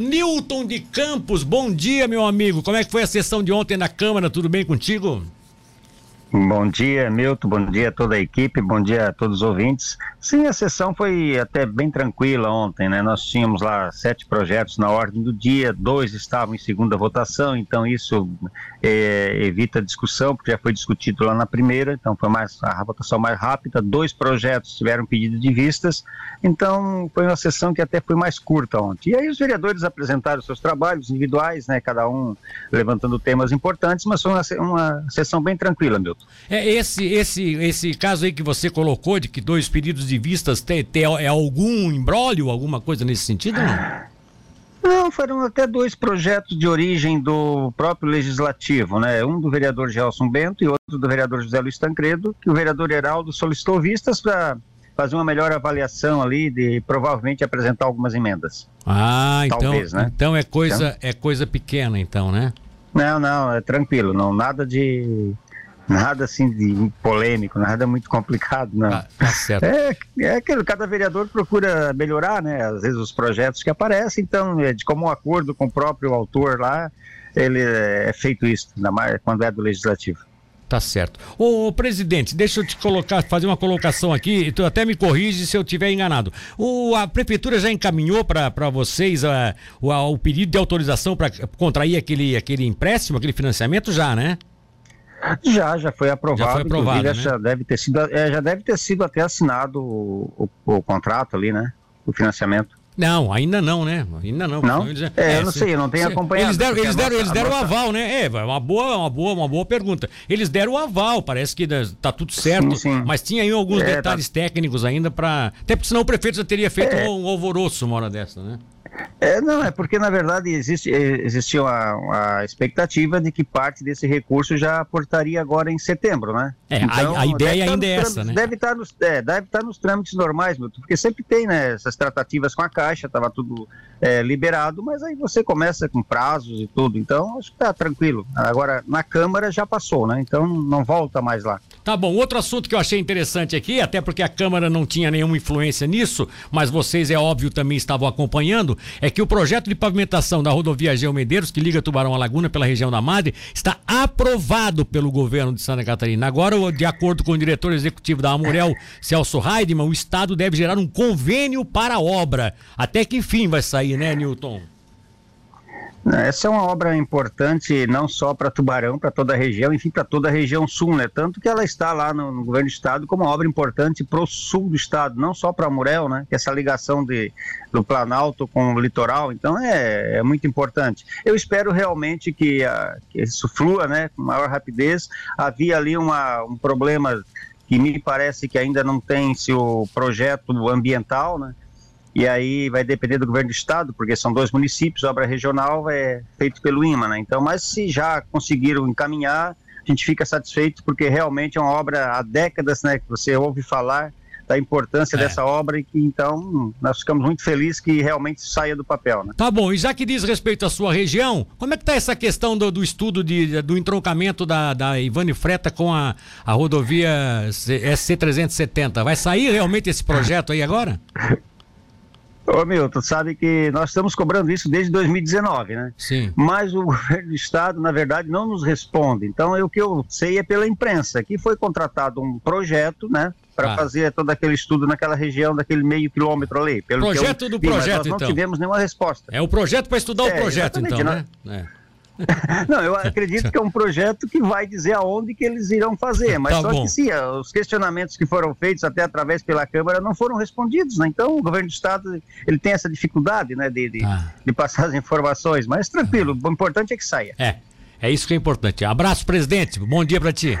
Newton de Campos, bom dia, meu amigo. Como é que foi a sessão de ontem na Câmara? Tudo bem contigo? Bom dia, Milton. Bom dia a toda a equipe. Bom dia a todos os ouvintes. Sim, a sessão foi até bem tranquila ontem, né? Nós tínhamos lá sete projetos na ordem do dia, dois estavam em segunda votação, então isso é, evita discussão, porque já foi discutido lá na primeira, então foi mais a votação mais rápida. Dois projetos tiveram pedido de vistas, então foi uma sessão que até foi mais curta ontem. E aí os vereadores apresentaram seus trabalhos individuais, né? Cada um levantando temas importantes, mas foi uma, uma sessão bem tranquila, Milton. É esse esse esse caso aí que você colocou de que dois pedidos de vistas tem, tem é algum embrólio, alguma coisa nesse sentido? Não? Não, foram até dois projetos de origem do próprio legislativo, né? Um do vereador Gelson Bento e outro do vereador José Luiz Tancredo, que o vereador Heraldo solicitou vistas para fazer uma melhor avaliação ali de provavelmente apresentar algumas emendas. Ah, então, Talvez, né? então é coisa então, é coisa pequena então, né? Não, não, é tranquilo, não nada de nada assim de polêmico, nada muito complicado, não. Ah, tá certo. É, é aquilo, cada vereador procura melhorar, né? Às vezes os projetos que aparecem, então, é de comum acordo com o próprio autor lá, ele é feito isso, ainda mais quando é do legislativo. Tá certo. Ô, presidente, deixa eu te colocar, fazer uma colocação aqui, tu até me corrige se eu estiver enganado. O, a prefeitura já encaminhou para vocês a, o, a, o pedido de autorização para contrair aquele, aquele empréstimo, aquele financiamento já, né? Já, já foi aprovado. Já foi aprovado, né? já deve ter sido, é, já deve ter sido até assinado o, o, o, contrato ali, né? O financiamento. Não, ainda não, né? Ainda não. Não? Eles, é, é, eu não sei, eu não tenho se, acompanhado. Eles deram, eles deram, nossa, eles deram nossa... o aval, né? É, uma boa, uma boa, uma boa pergunta. Eles deram o aval, parece que tá tudo certo, sim, sim. mas tinha aí alguns é, tá detalhes tá... técnicos ainda para, até porque senão o prefeito já teria feito é. um alvoroço uma hora dessa, né? É, não, é porque na verdade existe, existiu a, a, expectativa de que parte desse recurso já aportaria agora em setembro, né? É, então, a, a, ideia ainda é essa, né? Deve estar, nos, é, deve estar nos trâmites normais, porque sempre tem né, essas tratativas com a Caixa, estava tudo é, liberado, mas aí você começa com prazos e tudo, então acho que está tranquilo. Agora, na Câmara já passou, né? Então não volta mais lá. Tá bom, outro assunto que eu achei interessante aqui, até porque a Câmara não tinha nenhuma influência nisso, mas vocês, é óbvio, também estavam acompanhando, é que o projeto de pavimentação da rodovia Geo Medeiros, que liga Tubarão à Laguna pela região da Madre, está aprovado pelo governo de Santa Catarina. Agora, de acordo com o diretor executivo da Amurel, Celso Heidemann, o Estado deve gerar um convênio para a obra. Até que enfim vai sair, né, Newton? Essa é uma obra importante não só para Tubarão, para toda a região, enfim, para toda a região sul, né? Tanto que ela está lá no, no governo do estado como uma obra importante para o sul do estado, não só para Murel, né? Que essa ligação de, do Planalto com o litoral, então é, é muito importante. Eu espero realmente que, a, que isso flua, né? Com maior rapidez. Havia ali uma, um problema que me parece que ainda não tem seu projeto ambiental, né? E aí vai depender do governo do estado, porque são dois municípios, obra regional é feito pelo IMA, né? Então, mas se já conseguiram encaminhar, a gente fica satisfeito, porque realmente é uma obra há décadas, né, que você ouve falar da importância é. dessa obra e que então nós ficamos muito felizes que realmente saia do papel. Né? Tá bom, e já que diz respeito à sua região, como é que está essa questão do, do estudo de, do entroncamento da, da Ivane Freta com a, a rodovia SC370? Vai sair realmente esse projeto aí agora? Ô Milton, sabe que nós estamos cobrando isso desde 2019, né? Sim. Mas o governo do estado, na verdade, não nos responde. Então, é o que eu sei é pela imprensa, que foi contratado um projeto, né? Para ah. fazer todo aquele estudo naquela região, daquele meio quilômetro ali. Pelo projeto eu, do projeto, nós não então. tivemos nenhuma resposta. É o projeto para estudar é, o projeto, então, né? É. Não, eu acredito que é um projeto que vai dizer aonde que eles irão fazer, mas tá só bom. que sim, os questionamentos que foram feitos até através pela Câmara não foram respondidos, né? Então o governo do Estado ele tem essa dificuldade, né, de, de, ah. de passar as informações, mas tranquilo, o importante é que saia. É, é isso que é importante. Abraço, presidente, bom dia para ti.